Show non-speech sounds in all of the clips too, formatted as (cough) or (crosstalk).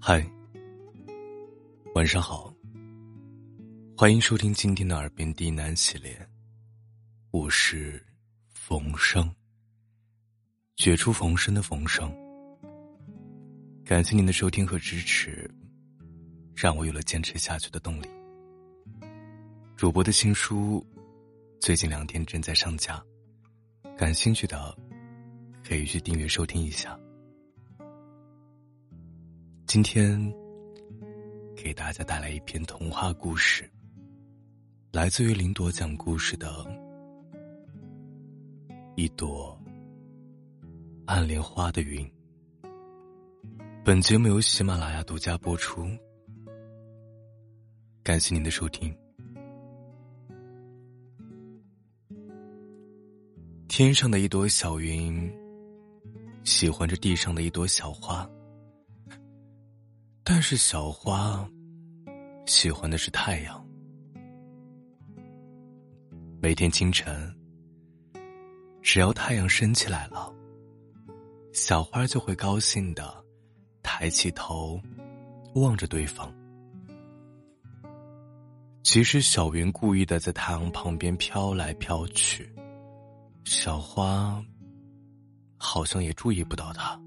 嗨，晚上好。欢迎收听今天的《耳边低喃》系列，我是冯生，绝处逢生的冯生。感谢您的收听和支持，让我有了坚持下去的动力。主播的新书最近两天正在上架，感兴趣的可以去订阅收听一下。今天给大家带来一篇童话故事，来自于林朵讲故事的《一朵暗莲花的云》。本节目由喜马拉雅独家播出，感谢您的收听。天上的一朵小云，喜欢着地上的一朵小花。但是小花喜欢的是太阳。每天清晨，只要太阳升起来了，小花就会高兴的抬起头，望着对方。其实小云故意的在太阳旁边飘来飘去，小花好像也注意不到它。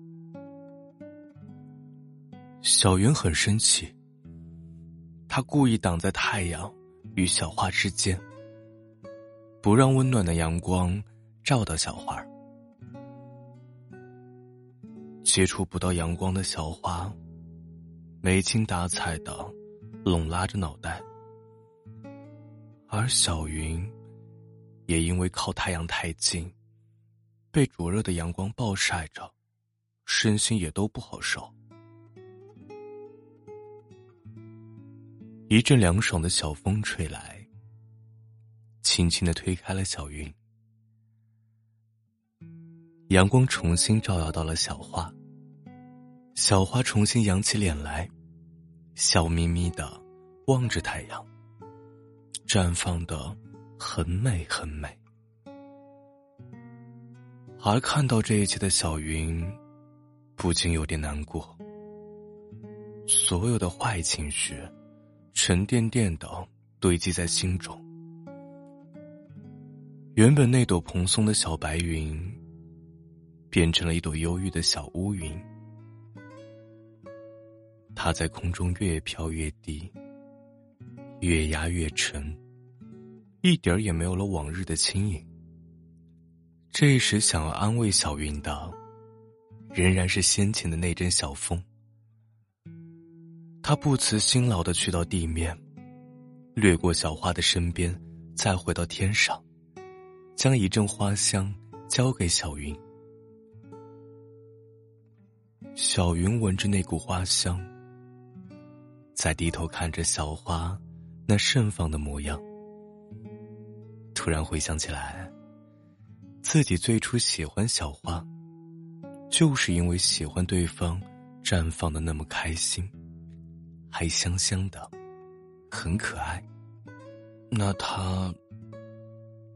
小云很生气，他故意挡在太阳与小花之间，不让温暖的阳光照到小花。接触不到阳光的小花，没精打采的拢拉着脑袋，而小云也因为靠太阳太近，被灼热的阳光暴晒着，身心也都不好受。一阵凉爽的小风吹来，轻轻的推开了小云。阳光重新照耀到了小花，小花重新扬起脸来，笑眯眯的望着太阳，绽放的很美很美。而看到这一切的小云，不禁有点难过，所有的坏情绪。沉甸甸的堆积在心中。原本那朵蓬松的小白云，变成了一朵忧郁的小乌云。它在空中越飘越低，越压越沉，一点儿也没有了往日的轻盈。这时，想要安慰小云的，仍然是先前的那阵小风。他不辞辛劳的去到地面，掠过小花的身边，再回到天上，将一阵花香交给小云。小云闻着那股花香，再低头看着小花那盛放的模样，突然回想起来，自己最初喜欢小花，就是因为喜欢对方绽放的那么开心。还香香的，很可爱。那他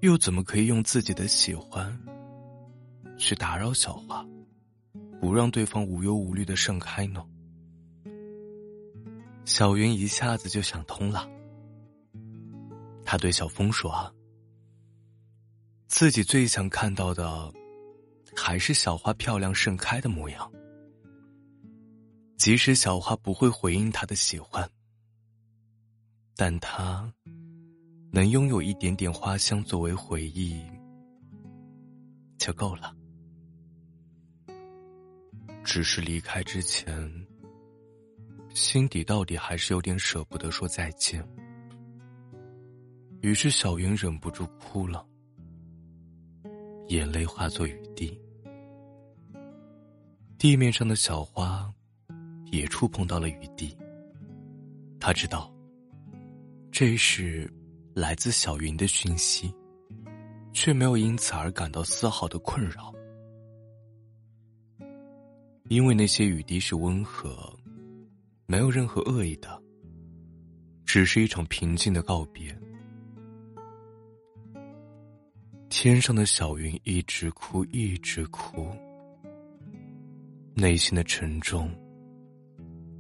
又怎么可以用自己的喜欢去打扰小花，不让对方无忧无虑的盛开呢？小云一下子就想通了。他对小风说：“自己最想看到的，还是小花漂亮盛开的模样。”即使小花不会回应他的喜欢，但他能拥有一点点花香作为回忆就够了。只是离开之前，心底到底还是有点舍不得说再见。于是小云忍不住哭了，眼泪化作雨滴，地面上的小花。也触碰到了雨滴。他知道，这是来自小云的讯息，却没有因此而感到丝毫的困扰，因为那些雨滴是温和，没有任何恶意的，只是一场平静的告别。天上的小云一直哭，一直哭，内心的沉重。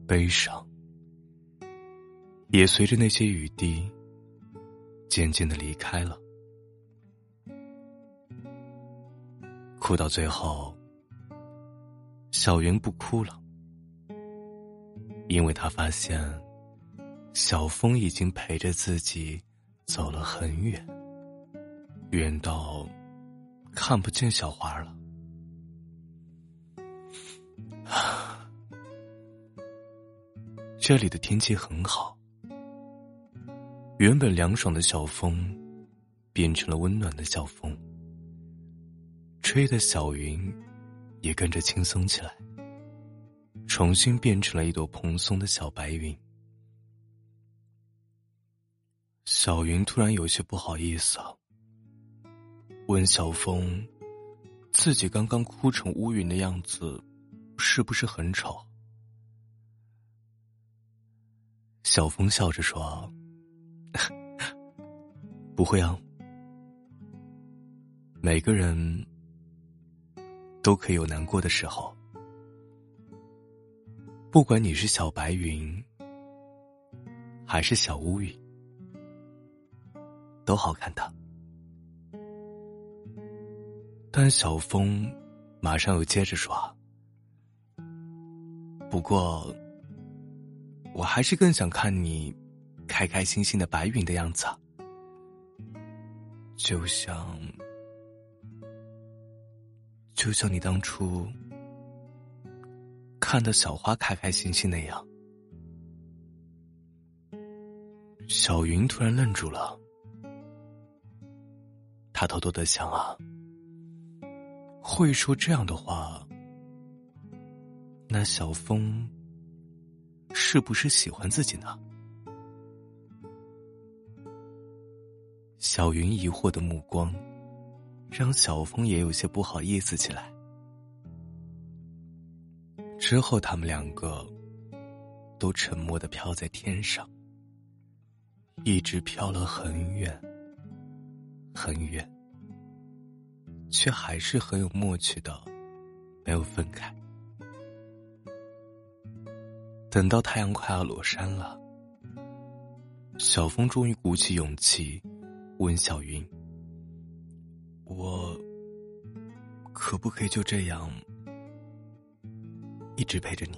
悲伤，也随着那些雨滴渐渐的离开了。哭到最后，小云不哭了，因为他发现小风已经陪着自己走了很远，远到看不见小花了。(sighs) 这里的天气很好，原本凉爽的小风，变成了温暖的小风，吹的小云也跟着轻松起来，重新变成了一朵蓬松的小白云。小云突然有些不好意思，问小风：“自己刚刚哭成乌云的样子，是不是很丑？”小风笑着说：“ (laughs) 不会啊，每个人都可以有难过的时候，不管你是小白云还是小乌云，都好看的。”但小风马上又接着说：“不过。”我还是更想看你开开心心的白云的样子，就像就像你当初看到小花开开心心那样。小云突然愣住了，他偷偷的想啊，会说这样的话，那小风。是不是喜欢自己呢？小云疑惑的目光，让小风也有些不好意思起来。之后，他们两个都沉默的飘在天上，一直飘了很远，很远，却还是很有默契的，没有分开。等到太阳快要落山了，小风终于鼓起勇气，问小云：“我可不可以就这样一直陪着你？”